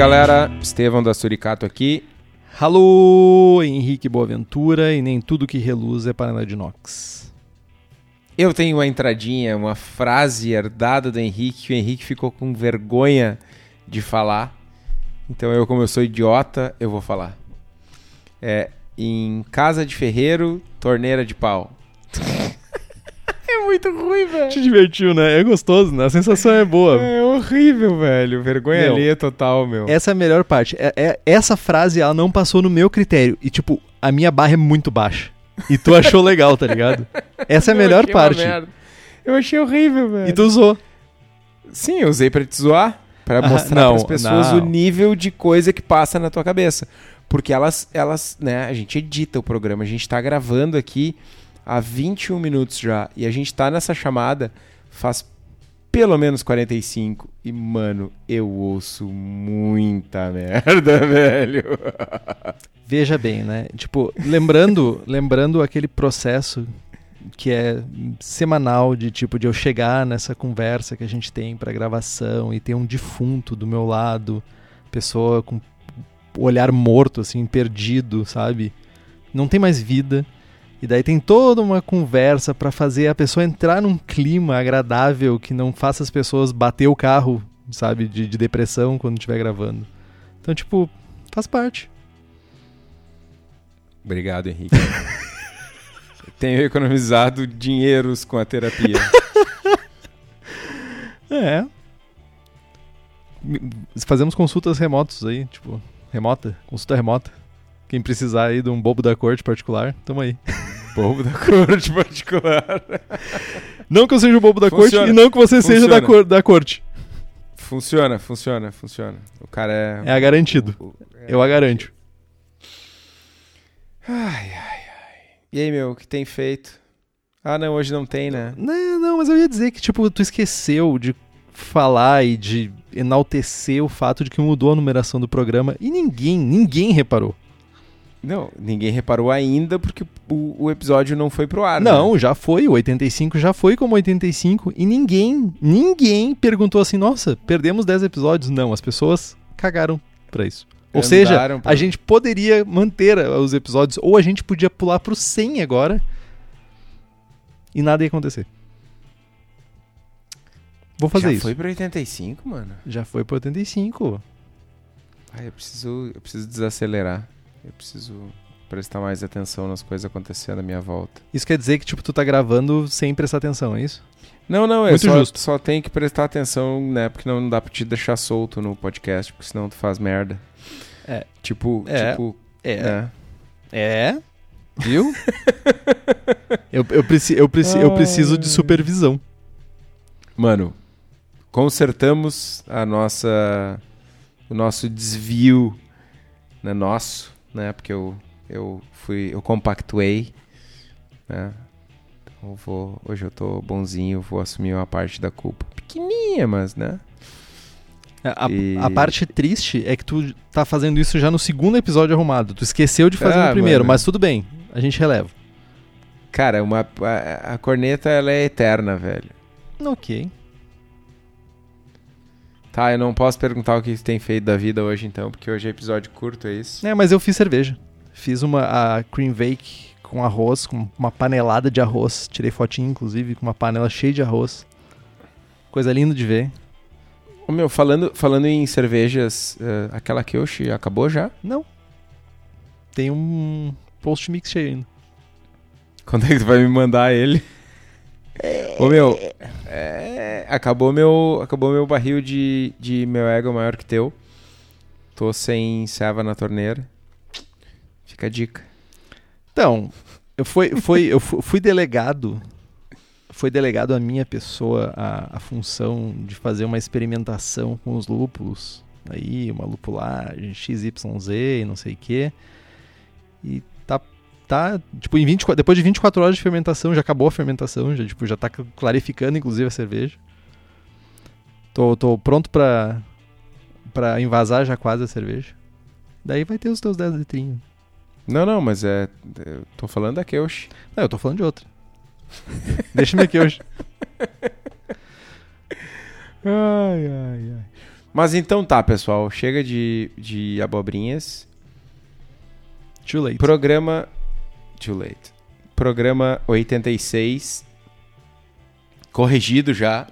galera, Estevão da Suricato aqui. Alô, Henrique Boaventura e nem tudo que reluz é panela de inox. Eu tenho uma entradinha, uma frase herdada do Henrique, que o Henrique ficou com vergonha de falar. Então eu, como eu sou idiota, eu vou falar. É, em casa de ferreiro, torneira de pau. muito ruim, velho. Te divertiu, né? É gostoso, né? A sensação é boa. É horrível, velho. Vergonha Meu, alheia total, meu. Essa é a melhor parte. É, é- essa frase, ela não passou no meu critério. E, tipo, a minha barra é muito baixa. E tu achou legal, tá ligado? Essa é a Eu melhor parte. Eu achei horrível, velho. E tu usou. Sim, eu usei pra te zoar, pra Ah, mostrar não, pras pessoas não. o nível de coisa que passa na tua cabeça. Porque elas, elas, né, a gente edita o programa, a gente tá gravando aqui há 21 minutos já, e a gente tá nessa chamada faz pelo menos 45, e mano, eu ouço muita merda, velho. Veja bem, né? Tipo, lembrando, lembrando aquele processo que é semanal de tipo de eu chegar nessa conversa que a gente tem pra gravação e ter um defunto do meu lado, pessoa com olhar morto assim, perdido, sabe? Não tem mais vida. E daí tem toda uma conversa pra fazer a pessoa entrar num clima agradável que não faça as pessoas bater o carro, sabe, de, de depressão quando estiver gravando. Então, tipo, faz parte. Obrigado, Henrique. Tenho economizado dinheiros com a terapia. É. Fazemos consultas remotos aí, tipo, remota, consulta remota. Quem precisar aí de um bobo da corte particular, tamo aí. Bobo da corte particular. Não que eu seja o bobo da Funciona. corte e não que você seja da, Funciona. cor, da corte. Funciona, funciona, funciona. O cara é. É a garantido. o- o- é- Eu a garanto. Ai, ai, ai. E aí, meu, o que tem feito? Ah, não, hoje não tem, né? Não, não, mas eu ia dizer que, tipo, tu esqueceu de falar e de enaltecer o fato de que mudou a numeração do programa e ninguém, ninguém reparou. Não, ninguém reparou ainda porque o, o episódio não foi pro ar. né? Não, já foi, o 85 já foi como 85 e ninguém, ninguém perguntou assim, nossa, perdemos 10 episódios. Não, as pessoas cagaram pra isso. Ou Andaram seja, pra- a gente poderia manter uh, os episódios ou a gente podia pular pro 100 agora e nada ia acontecer. Vou fazer Já isso. foi pro 85, mano. Já foi pro 85. Ai, eu preciso, eu preciso desacelerar. Eu preciso prestar mais atenção nas coisas acontecendo à minha volta. Isso quer dizer que tipo tu tá gravando sem prestar atenção, é isso? Não, não, é Muito só, justo. só tem que prestar atenção, né? Porque não dá pra te deixar solto no podcast, porque senão tu faz merda. É. Tipo, É. tipo, É. né? É. Viu? eu, eu, preci eu, preci eu preciso de supervisão. Mano, consertamos a nossa o nosso desvio, né, nosso, né? Porque eu eu fui eu compactuei, né? Então eu vou, hoje eu tô bonzinho, vou assumir uma parte da culpa. Pequenininha, mas, né? A, E- a parte triste é que tu tá fazendo isso já no segundo episódio arrumado. Tu esqueceu de fazer Ah, no primeiro, mano. mas tudo bem. A gente releva. Cara, uma a, a corneta ela é eterna, velho. Ok. Tá, eu não posso perguntar o que tu tem feito da vida hoje então, porque hoje é episódio curto, é isso? É, mas eu fiz cerveja. Fiz uma a cream bake com arroz, com uma panelada de arroz. Tirei fotinho, inclusive, com uma panela cheia de arroz. Coisa linda de ver. Ô, meu, falando, falando em cervejas, eh, aquela Kyoshi acabou já? Não. Tem um post mix cheio ainda. Quando é que tu vai me mandar ele? Ô meu, é, acabou meu acabou meu barril de, de meu ego maior que teu. Tô sem serva na torneira. Fica a dica. Então, eu fui, foi, eu fu- fui delegado. Foi delegado a minha pessoa a, a função de fazer uma experimentação com os lúpulos. Aí, uma lupulagem XYZ e não sei o quê. E tá, tipo, em 24, depois de 24 horas de fermentação, já acabou a fermentação, já, tipo, já tá clarificando, inclusive, a cerveja. Tô, tô pronto pra, pra invasar já quase a cerveja. Daí vai ter os teus 10 litrinhos. Não, não, mas é. Eu tô falando da Kyoshi. Não, eu tô falando de outra. Deixa-me aqui hoje. Ai, ai, ai. Mas então tá, pessoal. Chega de, de abobrinhas. Too late. Programa. Too late. Programa 86. Corrigido já.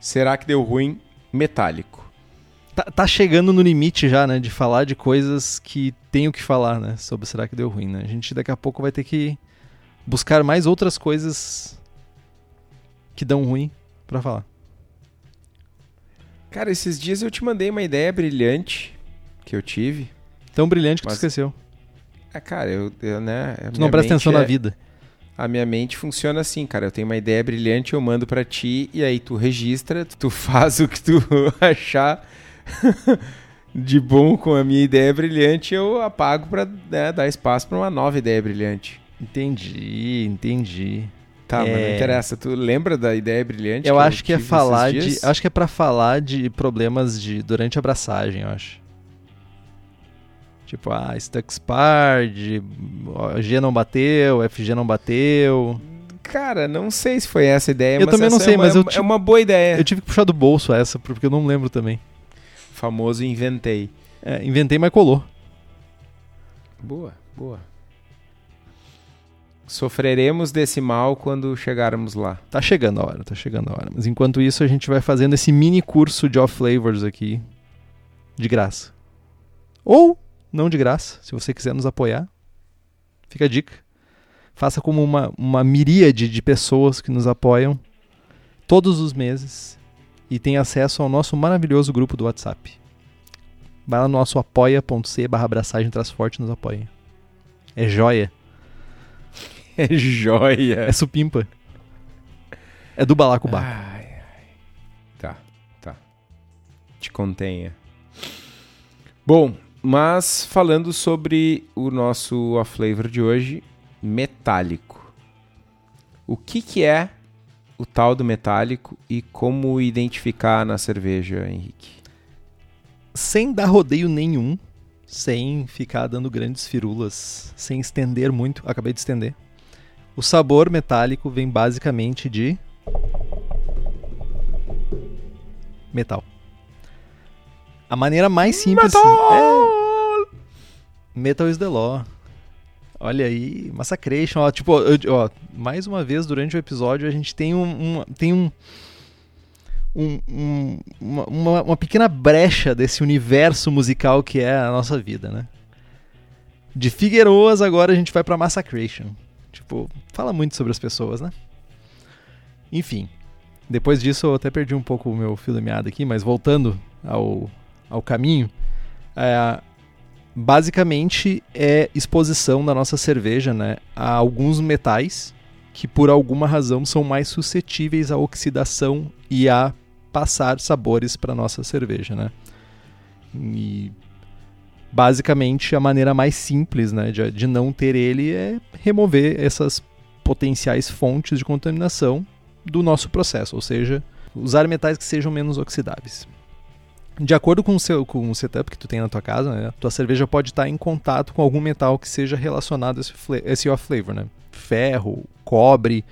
Será que deu ruim? Metálico. Tá, tá chegando no limite já, né? De falar de coisas que tenho que falar, né? Sobre será que deu ruim, né? A gente daqui a pouco vai ter que buscar mais outras coisas que dão ruim pra falar. Cara, esses dias eu te mandei uma ideia brilhante que eu tive. Tão brilhante que Mas- tu esqueceu. Ah, cara, eu, eu né. Tu não presta atenção é- na vida. A minha mente funciona assim, cara. Eu tenho uma ideia brilhante, eu mando pra ti e aí tu registra, tu faz o que tu achar de bom com a minha ideia brilhante, eu apago pra né, dar espaço pra uma nova ideia brilhante. Entendi, entendi. Tá, mas não É. interessa. Tu lembra da ideia brilhante? Eu acho que é falar de. Acho que é pra falar de problemas de durante a abraçagem, eu acho. Tipo, ah, stuck spard, ó, G não bateu, FG não bateu. Cara, não sei se foi essa a ideia, Eu mas também não essa sei, é uma, mas eu é ti- uma boa ideia. Eu tive que puxar do bolso essa, porque eu não lembro também. Famoso inventei. É, inventei, mas colou. Boa, boa. Sofreremos desse mal quando chegarmos lá. Tá chegando a hora, tá chegando a hora. Mas enquanto isso, a gente vai fazendo esse mini curso de off flavors aqui. De graça. Ou não de graça, se você quiser nos apoiar. Fica a dica. Faça como uma, uma miríade de pessoas que nos apoiam todos os meses e tem acesso ao nosso maravilhoso grupo do WhatsApp. Vai lá no nosso apoia.c barra abraçagem forte nos apoia. É joia. É joia. É supimpa. É do balacobaco. Ai, ai. Tá, tá. Te contenha. Bom, mas falando sobre o nosso off flavor de hoje, metálico. O que que é o tal do metálico e como identificar na cerveja, Henrique? sem dar rodeio nenhum, sem ficar dando grandes firulas, sem estender muito, acabei de estender. O sabor metálico vem basicamente de metal. A maneira mais simples é Metal is the law. Olha aí, Massacration, ó, tipo, eu- ó, mais uma vez durante o episódio a gente tem um, um- tem um um- um- uma, uma- pequena brecha desse universo musical que é a nossa vida, né? De Figueroas agora a gente vai pra Massacration. Tipo, fala muito sobre as pessoas, né? Enfim, depois disso eu até perdi um pouco o meu fio da meada aqui, mas voltando ao, ao caminho, é, basicamente é exposição da nossa cerveja né, a alguns metais que por alguma razão são mais suscetíveis à oxidação e a passar sabores para nossa cerveja, né? E basicamente a maneira mais simples, né, de, de não ter ele é remover essas potenciais fontes de contaminação do nosso processo, ou seja, usar metais que sejam menos oxidáveis. De acordo com o, seu, com o setup que tu tem na tua casa, né, tua cerveja pode estar em contato com algum metal que seja relacionado a esse, esse off flavor, né? Ferro, cobre,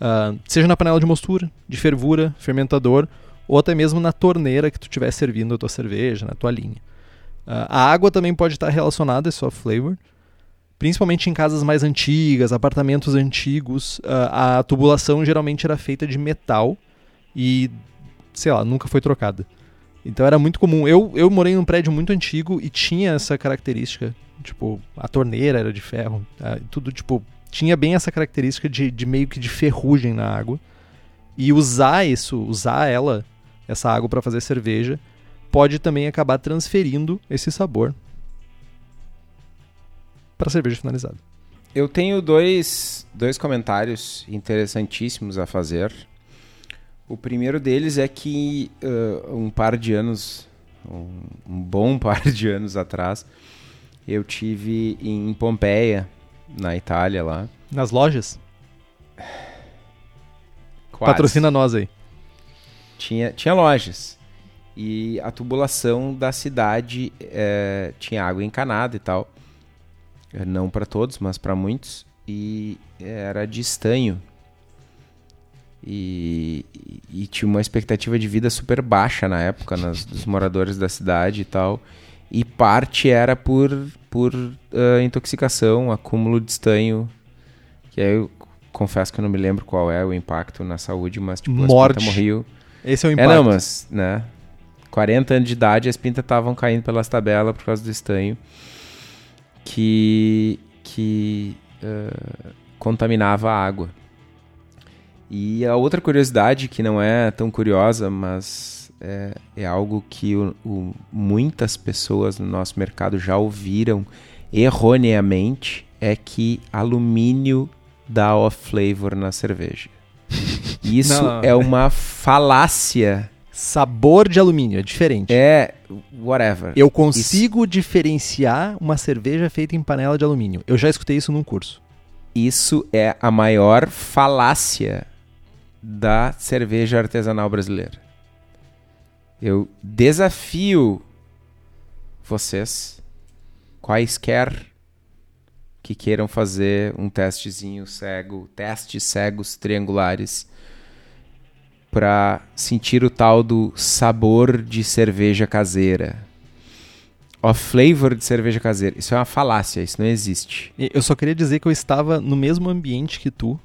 ah, seja na panela de mostura, de fervura, fermentador, ou até mesmo na torneira que tu estiver servindo a tua cerveja, na tua linha. Ah, a água também pode estar relacionada a esse off flavor, principalmente em casas mais antigas, apartamentos antigos. ah, a tubulação geralmente era feita de metal e, sei lá, nunca foi trocada. Então era muito comum. Eu, eu morei num prédio muito antigo e tinha essa característica. Tipo, a torneira era de ferro. tudo, tipo, tinha bem essa característica de, de meio que de ferrugem na água. E usar isso, usar ela, essa água para fazer cerveja, pode também acabar transferindo esse sabor para cerveja finalizada. Eu tenho dois, dois comentários interessantíssimos a fazer. O primeiro deles é que uh, um par de anos, um, um bom par de anos atrás, eu tive em Pompeia, na Itália lá. Nas lojas, Quase. patrocina nós aí. Tinha, tinha lojas. E a tubulação da cidade eh, tinha água encanada e tal. Não para todos, mas para muitos. E era de estanho. E, e, tinha uma expectativa de vida super baixa na época nas, dos moradores da cidade e tal. E parte era por, por uh, intoxicação, acúmulo de estanho. Que aí eu confesso que eu não me lembro qual é o impacto na saúde, mas tipo, Morte. as morriam. Esse é o impacto. É, não, mas, né? 40 anos de idade, as pintas estavam caindo pelas tabelas por causa do estanho. Que, que uh, contaminava a água. E a outra curiosidade, que não é tão curiosa, mas é, é algo que o, o, muitas pessoas no nosso mercado já ouviram erroneamente, é que alumínio dá off-flavor na cerveja. Isso não, é uma falácia. Sabor de alumínio, é diferente. É, whatever. Eu consigo isso. diferenciar uma cerveja feita em panela de alumínio. Eu já escutei isso num curso. Isso é a maior falácia da cerveja artesanal brasileira. Eu desafio vocês, quaisquer que queiram fazer um testezinho cego, testes cegos triangulares, para sentir o tal do sabor de cerveja caseira. O flavor de cerveja caseira. Isso é uma falácia, isso não existe. Eu só queria dizer que eu estava no mesmo ambiente que tu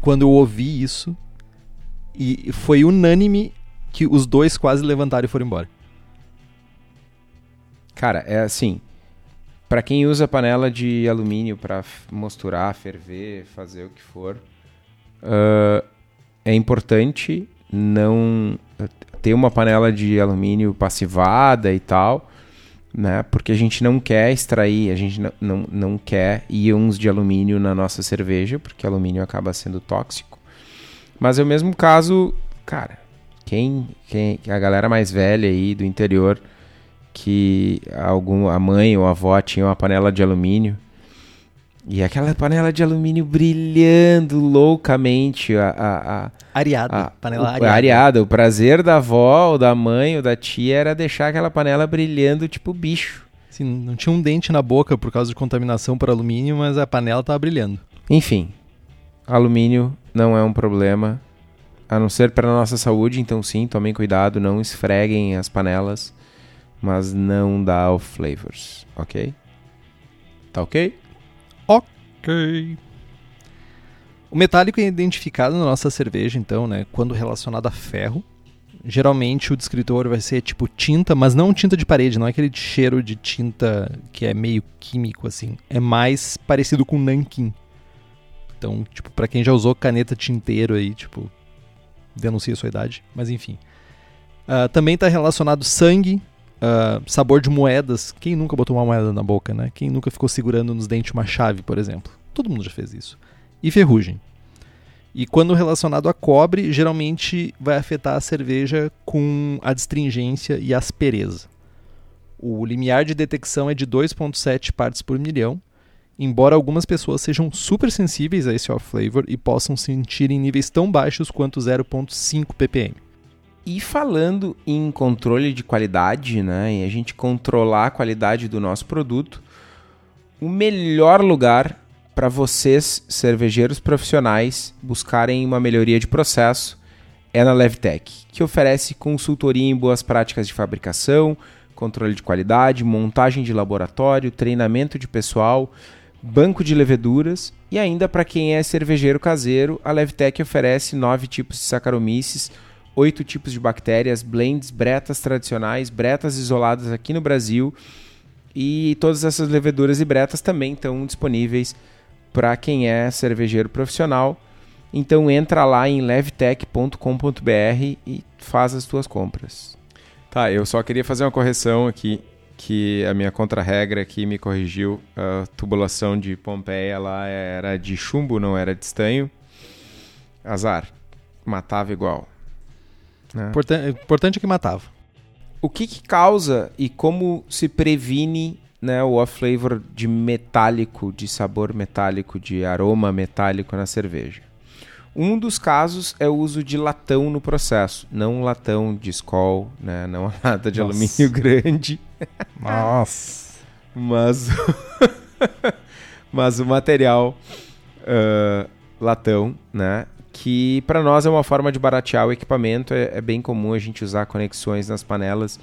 quando eu ouvi isso, e foi unânime que os dois quase levantaram e foram embora. Cara, é assim. Para quem usa panela de alumínio para mosturar, ferver, fazer o que for, uh, é importante não ter uma panela de alumínio passivada e tal, né? Porque a gente não quer extrair, a gente não, não, não quer íons de alumínio na nossa cerveja, porque alumínio acaba sendo tóxico. Mas é o mesmo caso, cara, quem, quem a galera mais velha aí do interior que algum a mãe ou a avó tinha uma panela de alumínio e aquela panela de alumínio brilhando loucamente. A, a, a areada. A, panela o, areada. areada. O prazer da avó, ou da mãe, ou da tia era deixar aquela panela brilhando tipo bicho. Sim, não tinha um dente na boca por causa de contaminação por alumínio, mas a panela estava brilhando. Enfim, alumínio não é um problema, a não ser para nossa saúde, então sim, tomem cuidado, não esfreguem as panelas, mas não dá o flavors, ok? Tá ok? Ok. O metálico é identificado na nossa cerveja, então, né, quando relacionado a ferro. Geralmente o descritor vai ser tipo tinta, mas não tinta de parede, não é aquele cheiro de tinta que é meio químico assim. É mais parecido com nanquim. Então, tipo, para quem já usou caneta tinteiro aí, tipo, denuncia sua idade, mas enfim. Uh, também está relacionado sangue, uh, sabor de moedas. Quem nunca botou uma moeda na boca, né? Quem nunca ficou segurando nos dentes uma chave, por exemplo? Todo mundo já fez isso. E ferrugem. E quando relacionado a cobre, geralmente vai afetar a cerveja com a astringência e aspereza. O limiar de detecção é de 2,7 partes por milhão, embora algumas pessoas sejam super sensíveis a esse off-flavor e possam sentir em níveis tão baixos quanto 0,5 ppm. E falando em controle de qualidade, né, e a gente controlar a qualidade do nosso produto, o melhor lugar para vocês, cervejeiros profissionais, buscarem uma melhoria de processo é na Levtech, que oferece consultoria em boas práticas de fabricação, controle de qualidade, montagem de laboratório, treinamento de pessoal, banco de leveduras e ainda para quem é cervejeiro caseiro, a Levtech oferece nove tipos de Saccharomyces oito tipos de bactérias, blends, bretas tradicionais, bretas isoladas aqui no Brasil. E todas essas leveduras e bretas também estão disponíveis para quem é cervejeiro profissional. Então entra lá em levtech.com.br e faz as tuas compras. Tá, eu só queria fazer uma correção aqui, que a minha contra-regra aqui me corrigiu. A tubulação de Pompeia lá era de chumbo, não era de estanho. Azar, matava igual. É. Importan importante é que matava. O que, que causa e como se previne né, o off-flavor de metálico, de sabor metálico, de aroma metálico na cerveja? Um dos casos é o uso de latão no processo, não latão de escol, né, não lata de Nossa. alumínio grande. Nossa! mas, mas o material uh, latão, né, que para nós é uma forma de baratear o equipamento. É, é, bem comum a gente usar conexões nas panelas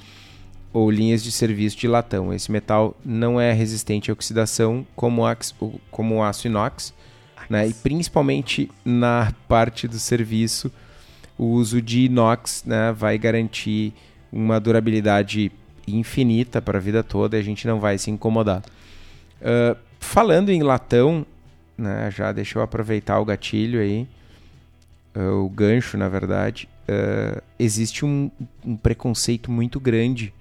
ou linhas de serviço de latão. Esse metal não é resistente à oxidação como, como o aço inox, né? e principalmente na parte do serviço, o uso de inox né, vai garantir uma durabilidade infinita para a vida toda e a gente não vai se incomodar. Uh, falando em latão, né, já deixa eu aproveitar o gatilho aí uh, o gancho, na verdade, uh, existe um, um, preconceito muito grande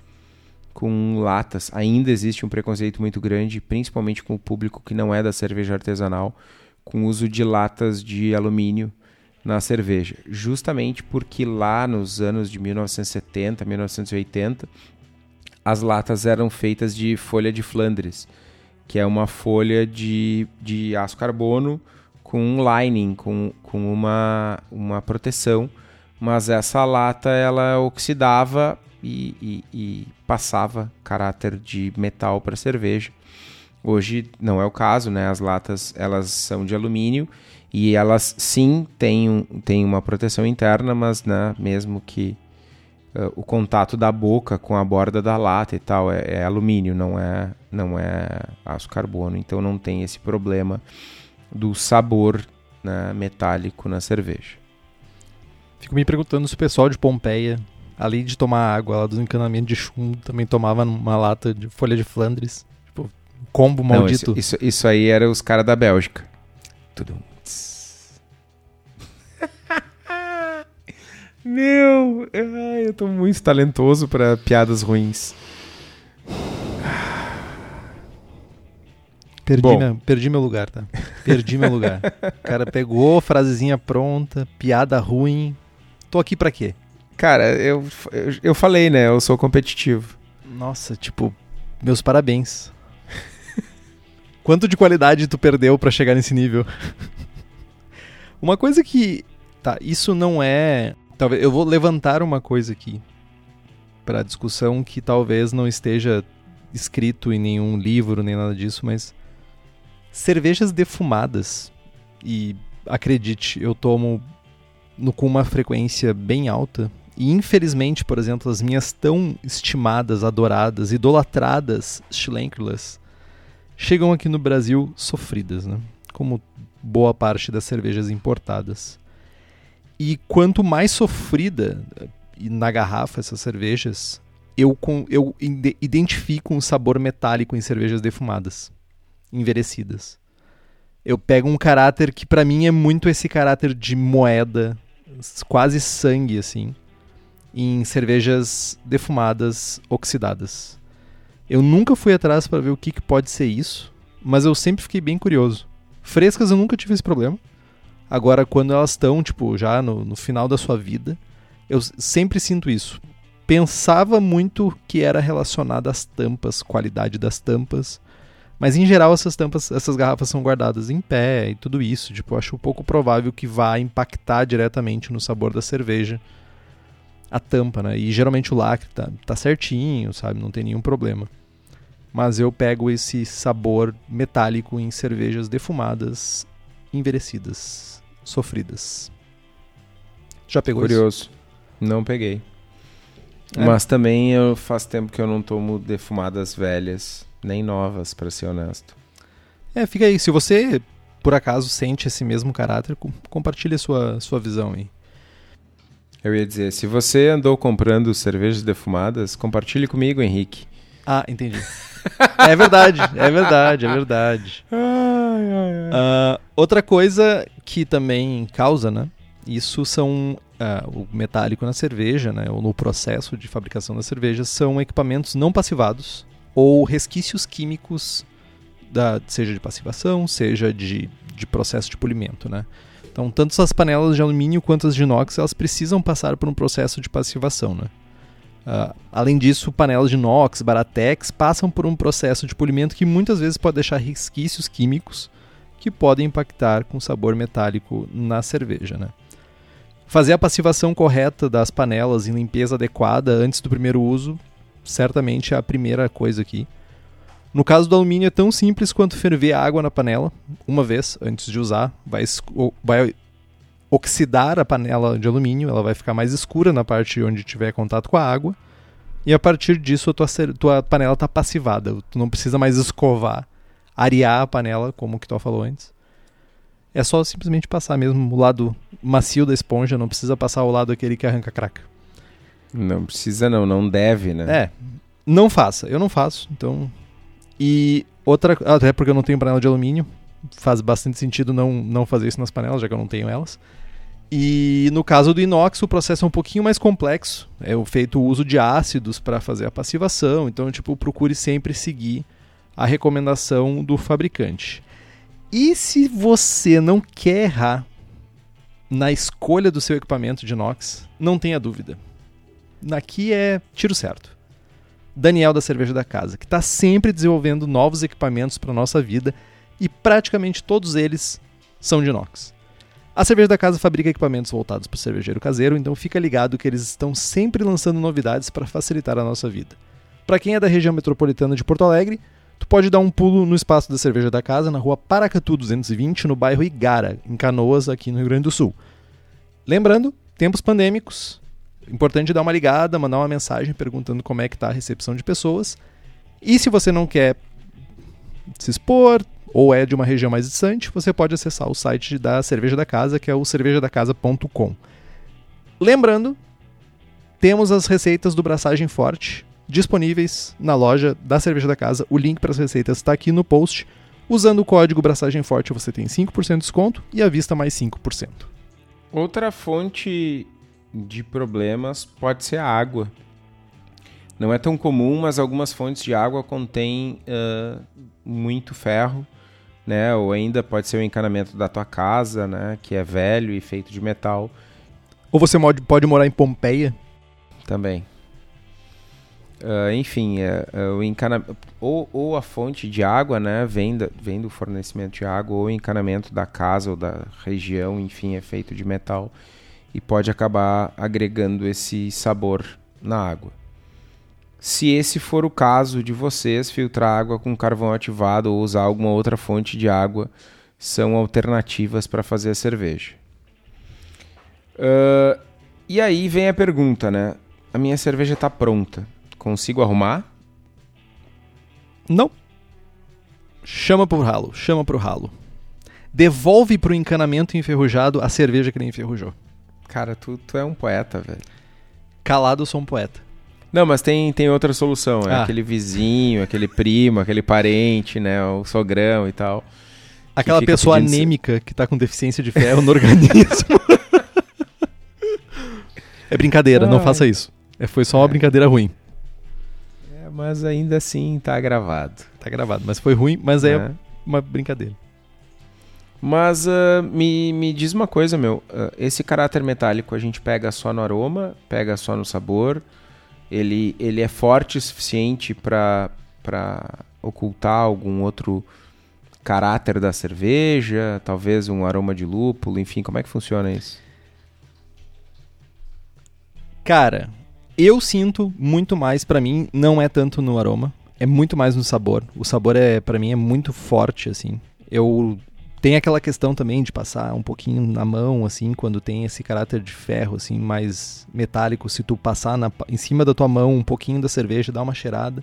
com latas. Ainda existe um preconceito muito grande, principalmente com o público que não é da cerveja artesanal, com o uso de latas de alumínio na cerveja. Justamente porque lá nos anos de 1970, 1980, as latas eram feitas de folha de Flandres, que é uma folha de, de aço carbono com um lining, com, com uma, uma proteção, mas essa lata ela oxidava e, e, e passava caráter de metal para a cerveja. Hoje não é o caso, né? As latas elas são de alumínio e elas sim têm, um, têm uma proteção interna, mas né, mesmo que uh, o contato da boca com a borda da lata e tal é, é alumínio, não é, não é aço carbono, então não tem esse problema do sabor né, metálico na cerveja. Fico me perguntando se o pessoal de Pompeia, além de tomar água lá do encanamento de chumbo, também tomava uma lata de folha de Flandres. Tipo, combo maldito. Não, isso, isso, isso, aí era os caras da Bélgica. Tudo. Meu, ai, eu tô muito talentoso para piadas ruins. Perdi, minha, perdi meu lugar, tá? Perdi meu lugar. O cara pegou, frasezinha pronta, piada ruim. Tô aqui pra quê? Cara, eu, eu, eu falei, né? Eu sou competitivo. Nossa, tipo, meus parabéns. Quanto de qualidade tu perdeu para chegar nesse nível? uma coisa que. Tá, isso não é. Talvez. Eu vou levantar uma coisa aqui para discussão que talvez não esteja escrito em nenhum livro nem nada disso, mas cervejas defumadas. E acredite, eu tomo no, com uma frequência bem alta. E infelizmente, por exemplo, as minhas tão estimadas, adoradas, idolatradas Schlenkerlas chegam aqui no Brasil sofridas, né? Como boa parte das cervejas importadas. E quanto mais sofrida na garrafa essas cervejas, eu, eu identifico um sabor metálico em cervejas defumadas envelhecidas. Eu pego um caráter que para mim é muito esse caráter de moeda, quase sangue assim, em cervejas defumadas, oxidadas. Eu nunca fui atrás para ver o que, que pode ser isso, mas eu sempre fiquei bem curioso. Frescas eu nunca tive esse problema. Agora, quando elas estão, tipo, já no, no final da sua vida, eu sempre sinto isso. Pensava muito que era relacionado às tampas, qualidade das tampas, mas em geral essas tampas, essas garrafas são guardadas em pé e tudo isso. Tipo, eu acho pouco provável que vá impactar diretamente no sabor da cerveja a tampa, né? E geralmente o lacre tá, tá certinho, sabe? Não tem nenhum problema. Mas eu pego esse sabor metálico em cervejas defumadas, envelhecidas, sofridas. Já pegou Curioso. Isso? Não peguei. É. Mas também eu faz tempo que eu não tomo defumadas velhas nem novas, para ser honesto. É, fica aí. Se você, por acaso, sente esse mesmo caráter, compartilhe a sua, sua visão aí. Eu ia dizer, se você andou comprando cervejas defumadas, compartilhe comigo, Henrique. Ah, entendi. é verdade, é verdade, é verdade. Uh, outra coisa que também causa, né? Isso são uh, o metálico na cerveja, né? Ou no processo de fabricação da cerveja, são equipamentos não passivados ou resquícios químicos, da, seja de passivação, seja de, de processo de polimento. Né? Então, tanto as panelas de alumínio quanto as de inox, elas precisam passar por um processo de passivação. Né? Uh, além disso, panelas de inox, baratex, passam por um processo de polimento que muitas vezes pode deixar resquícios químicos que podem impactar com sabor metálico na cerveja. Né? Fazer a passivação correta das panelas em limpeza adequada antes do primeiro uso certamente é a primeira coisa aqui. No caso do alumínio é tão simples quanto ferver água na panela, uma vez antes de usar, vai, vai oxidar a panela de alumínio, ela vai ficar mais escura na parte onde tiver contato com a água. E a partir disso a tua, tua panela está passivada. Tu não precisa mais escovar, arear a panela, como o que tu falou antes. É só simplesmente passar mesmo o lado macio da esponja, não precisa passar o lado aquele que arranca craca. Não precisa não, não deve, né? É, não faça. Eu não faço, então... E outra... Até porque eu não tenho panela de alumínio, faz bastante sentido não, não fazer isso nas panelas, já que eu não tenho elas. E no caso do inox, o processo é um pouquinho mais complexo. É feito o uso de ácidos para fazer a passivação. Então, tipo, procure sempre seguir a recomendação do fabricante. E se você não quer errar na escolha do seu equipamento de inox, não tenha dúvida. Aqui é tiro certo. Daniel da Cerveja da Casa, que está sempre desenvolvendo novos equipamentos para nossa vida e praticamente todos eles são de inox. A Cerveja da Casa fabrica equipamentos voltados para o cervejeiro caseiro, então fica ligado que eles estão sempre lançando novidades para facilitar a nossa vida. Para quem é da região metropolitana de Porto Alegre, tu pode dar um pulo no espaço da Cerveja da Casa, na rua Paracatu 220, no bairro Igara, em Canoas, aqui no Rio Grande do Sul. Lembrando, tempos pandêmicos, importante dar uma ligada, mandar uma mensagem perguntando como é que está a recepção de pessoas. E se você não quer se expor, ou é de uma região mais distante, você pode acessar o site da Cerveja da Casa, que é o cervejadacasa.com. Lembrando, temos as receitas do Braçagem Forte disponíveis na loja da Cerveja da Casa. O link para as receitas está aqui no post. Usando o código Braçagem Forte você tem 5% de desconto e à vista mais 5%. Outra fonte de problemas pode ser a água. Não é tão comum, mas algumas fontes de água contêm uh, muito ferro né? Ou ainda pode ser o encanamento da tua casa, né? Que é velho e feito de metal. Ou você pode morar em Pompeia? Também. Uh, enfim, uh, o encanamento ou, ou a fonte de água, né, vem, da, vem do fornecimento de água, ou o encanamento da casa ou da região, enfim, é feito de metal e pode acabar agregando esse sabor na água. Se esse for o caso de vocês, filtrar água com carvão ativado ou usar alguma outra fonte de água são alternativas para fazer a cerveja. Uh, e aí vem a pergunta, né? A minha cerveja está pronta. Consigo arrumar? Não. Chama pro ralo, chama pro ralo. Devolve pro encanamento enferrujado a cerveja que ele enferrujou. Cara, tu, tu é um poeta, velho. Calado, eu sou um poeta. Não, mas tem, tem outra solução. É ah. aquele vizinho, aquele primo, aquele parente, né? O sogrão e tal. Aquela pessoa anêmica que tá com deficiência de ferro no organismo. é brincadeira, Ai. não faça isso. É, foi só uma é. brincadeira ruim. É, mas ainda assim tá gravado. Tá gravado, mas foi ruim, mas é, é uma brincadeira. Mas uh, me, me diz uma coisa, meu. Uh, esse caráter metálico a gente pega só no aroma, pega só no sabor ele, ele é forte o suficiente para ocultar algum outro caráter da cerveja, talvez um aroma de lúpulo, enfim, como é que funciona isso? Cara, eu sinto muito mais para mim, não é tanto no aroma, é muito mais no sabor. O sabor é para mim é muito forte assim. Eu tem aquela questão também de passar um pouquinho na mão, assim, quando tem esse caráter de ferro, assim, mais metálico. Se tu passar na, em cima da tua mão um pouquinho da cerveja, dá uma cheirada.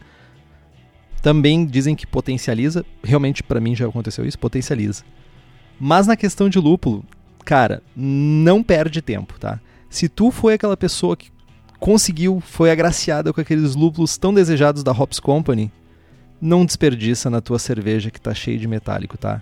Também dizem que potencializa. Realmente, para mim, já aconteceu isso, potencializa. Mas na questão de lúpulo, cara, não perde tempo, tá? Se tu foi aquela pessoa que conseguiu, foi agraciada com aqueles lúpulos tão desejados da Hops Company, não desperdiça na tua cerveja que tá cheio de metálico, tá?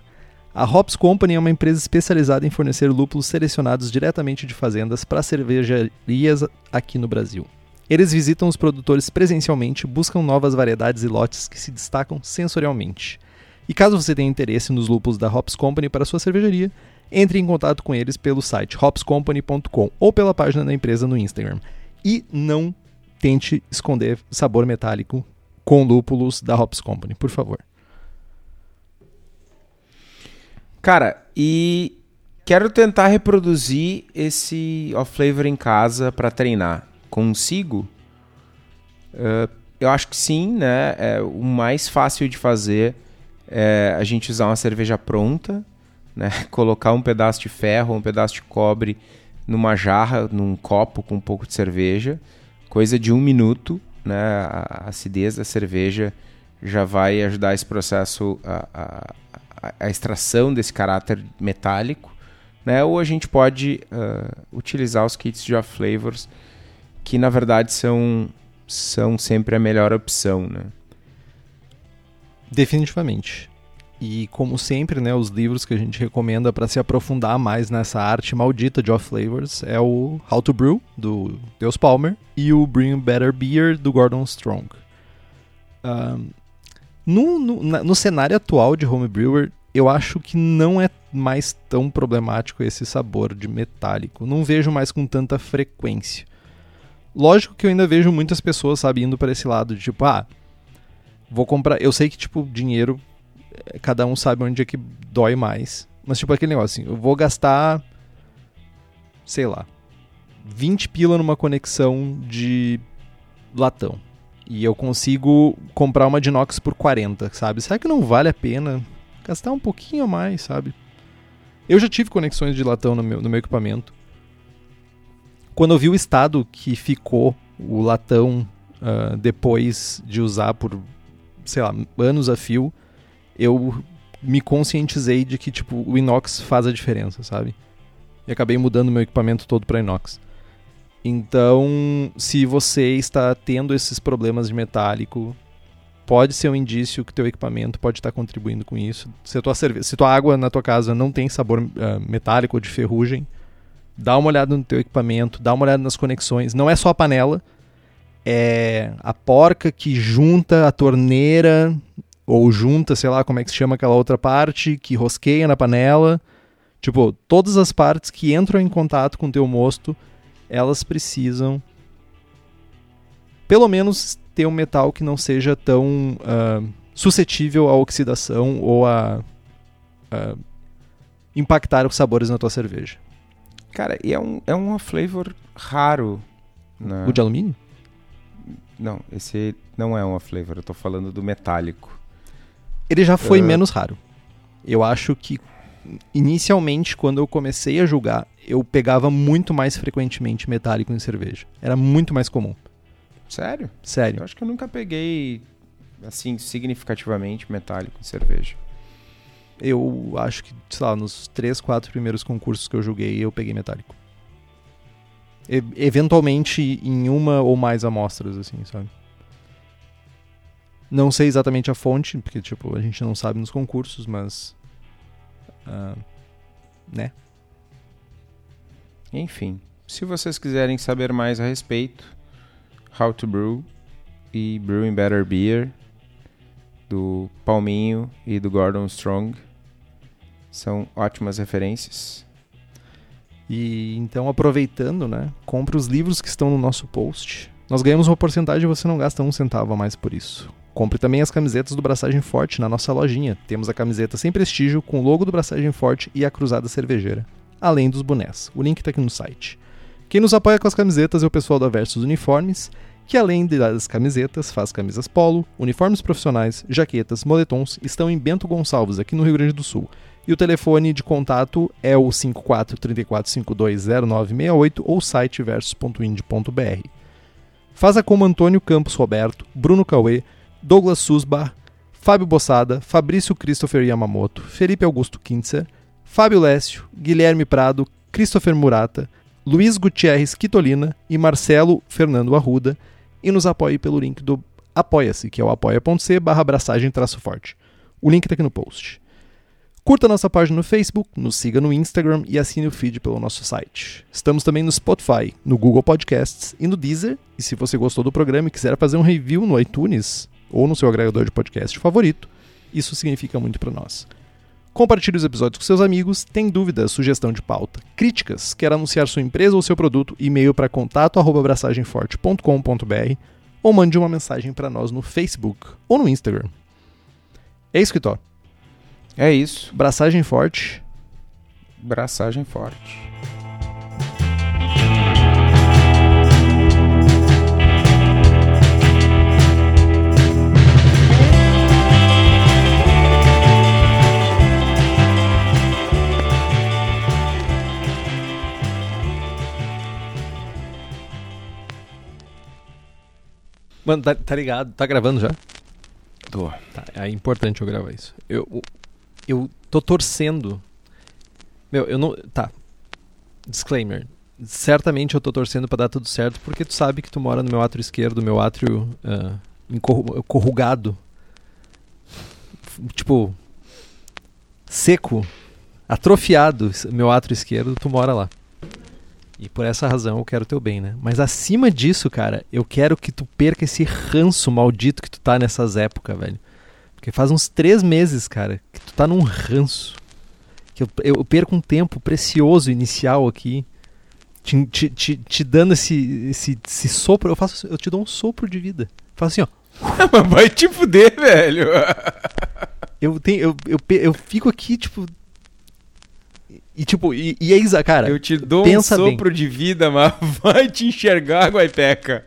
A Hops Company é uma empresa especializada em fornecer lúpulos selecionados diretamente de fazendas para cervejarias aqui no Brasil. Eles visitam os produtores presencialmente, buscam novas variedades e lotes que se destacam sensorialmente. E caso você tenha interesse nos lúpulos da Hops Company para sua cervejaria, entre em contato com eles pelo site hopscompany.com ou pela página da empresa no Instagram. E não tente esconder sabor metálico com lúpulos da Hops Company, por favor. Cara, e quero tentar reproduzir esse off-flavor em casa para treinar. Consigo? Uh, eu acho que sim, né? É, o mais fácil de fazer é a gente usar uma cerveja pronta, né? Colocar um pedaço de ferro, um pedaço de cobre numa jarra, num copo com um pouco de cerveja, coisa de um minuto, né? A acidez da cerveja já vai ajudar esse processo, a, a, a extração desse caráter metálico, né? Ou a gente pode uh, utilizar os kits de flavors, que na verdade são, são sempre a melhor opção, né? Definitivamente. E como sempre, né, os livros que a gente recomenda para se aprofundar mais nessa arte maldita de off flavors é o How to Brew do Deus Palmer e o Bring Better Beer do Gordon Strong. Um, no, no, no, cenário atual de home brewer, eu acho que não é mais tão problemático esse sabor de metálico. Não vejo mais com tanta frequência. Lógico que eu ainda vejo muitas pessoas, sabe, indo para esse lado de tipo, ah, vou comprar. Eu sei que, tipo, dinheiro cada um sabe onde é que dói mais. Mas, tipo, aquele negócio assim, eu vou gastar, sei lá, 20 pila numa conexão de latão. E eu consigo comprar uma de inox por 40, sabe? Será que não vale a pena gastar um pouquinho mais, sabe? Eu já tive conexões de latão no meu, no meu equipamento. Quando eu vi o estado que ficou o latão uh, depois de usar por, sei lá, anos a fio, eu me conscientizei de que, tipo, o inox faz a diferença, sabe? E acabei mudando meu equipamento todo para inox. Então, se você está tendo esses problemas de metálico, pode ser um indício que teu equipamento pode estar contribuindo com isso. Se a tua, se tua água na tua casa não tem sabor uh, metálico ou de ferrugem, dá uma olhada no teu equipamento, dá uma olhada nas conexões. Não é só a panela, é a porca que junta a torneira ou junta, sei lá, como é que se chama aquela outra parte, que rosqueia na panela. Tipo, todas as partes que entram em contato com o teu mosto, elas precisam pelo menos ter um metal que não seja tão uh, suscetível à oxidação ou a uh, impactar os sabores na tua cerveja. Cara, e é um, é um flavor raro. Né? O de alumínio? Não, esse não é uma flavor, eu tô falando do metálico ele já foi uhum. menos raro. Eu acho que inicialmente, quando eu comecei a julgar, eu pegava muito mais frequentemente metálico em cerveja. Era muito mais comum. Sério? Sério. Eu acho que eu nunca peguei, assim, significativamente metálico em cerveja. Eu acho que, sei lá, nos três, quatro primeiros concursos que eu julguei, eu peguei metálico. E, eventualmente em uma ou mais amostras, assim, sabe? Não sei exatamente a fonte, porque tipo, a gente não sabe nos concursos, mas. Uh, né? Enfim, se vocês quiserem saber mais a respeito, How to Brew e Brewing Better Beer do Palminho e do Gordon Strong são ótimas referências. E então aproveitando, né, compre os livros que estão no nosso post. Nós ganhamos uma porcentagem e você não gasta um centavo a mais por isso. Compre também as camisetas do Braçagem Forte na nossa lojinha. Temos a camiseta sem prestígio com o logo do Braçagem Forte e a cruzada cervejeira, além dos bonés. O link está aqui no site. Quem nos apoia com as camisetas é o pessoal da Versus Uniformes, que além das camisetas, faz camisas polo, uniformes profissionais, jaquetas, moletons, estão em Bento Gonçalves, aqui no Rio Grande do Sul. E o telefone de contato é o 54 34 520968 ou site versus.ind.br. Faça como Antônio Campos Roberto, Bruno Cauê, Douglas Susbar, Fábio Bossada, Fabrício Christopher Yamamoto, Felipe Augusto Kintzer, Fábio Lécio, Guilherme Prado, Christopher Murata, Luiz Gutierrez Quitolina e Marcelo Fernando Arruda e nos apoie pelo link do Apoia-se, que é o apoia.c barra abraçagem traço forte. O link está aqui no post. Curta nossa página no Facebook, nos siga no Instagram e assine o feed pelo nosso site. Estamos também no Spotify, no Google Podcasts e no Deezer. E se você gostou do programa e quiser fazer um review no iTunes, ou no seu agregador de podcast favorito. Isso significa muito para nós. Compartilhe os episódios com seus amigos. Tem dúvidas, sugestão de pauta, críticas, quer anunciar sua empresa ou seu produto? E-mail para contato@abraçagemforte.com.br ou mande uma mensagem para nós no Facebook ou no Instagram. É isso, Kitó. É isso. Braçagem forte. Braçagem forte. Mano, tá, tá ligado? Tá gravando já? Tô. Tá, é importante eu gravar isso. Eu, eu tô torcendo. Meu, eu não. Tá. Disclaimer. Certamente eu tô torcendo pra dar tudo certo, porque tu sabe que tu mora no meu átrio esquerdo, meu átrio encorru- corrugado. Tipo. Seco. Atrofiado, meu átrio esquerdo, tu mora lá. E por essa razão eu quero teu bem, né? Mas acima disso, cara, eu quero que tu perca esse ranço maldito que tu tá nessas épocas, velho. Porque faz uns três meses, cara, que tu tá num ranço. Que eu, eu perco um tempo precioso inicial aqui. Te, te, te, te dando esse, esse, esse sopro. Eu, faço, eu te dou um sopro de vida. Faço assim, ó. Mas vai te fuder, velho. Eu, tenho, eu, eu, eu fico aqui, tipo. E tipo, e, e é isso, cara. Eu te dou pensa um bem. sopro de vida, mas vai te enxergar, Guaipeca.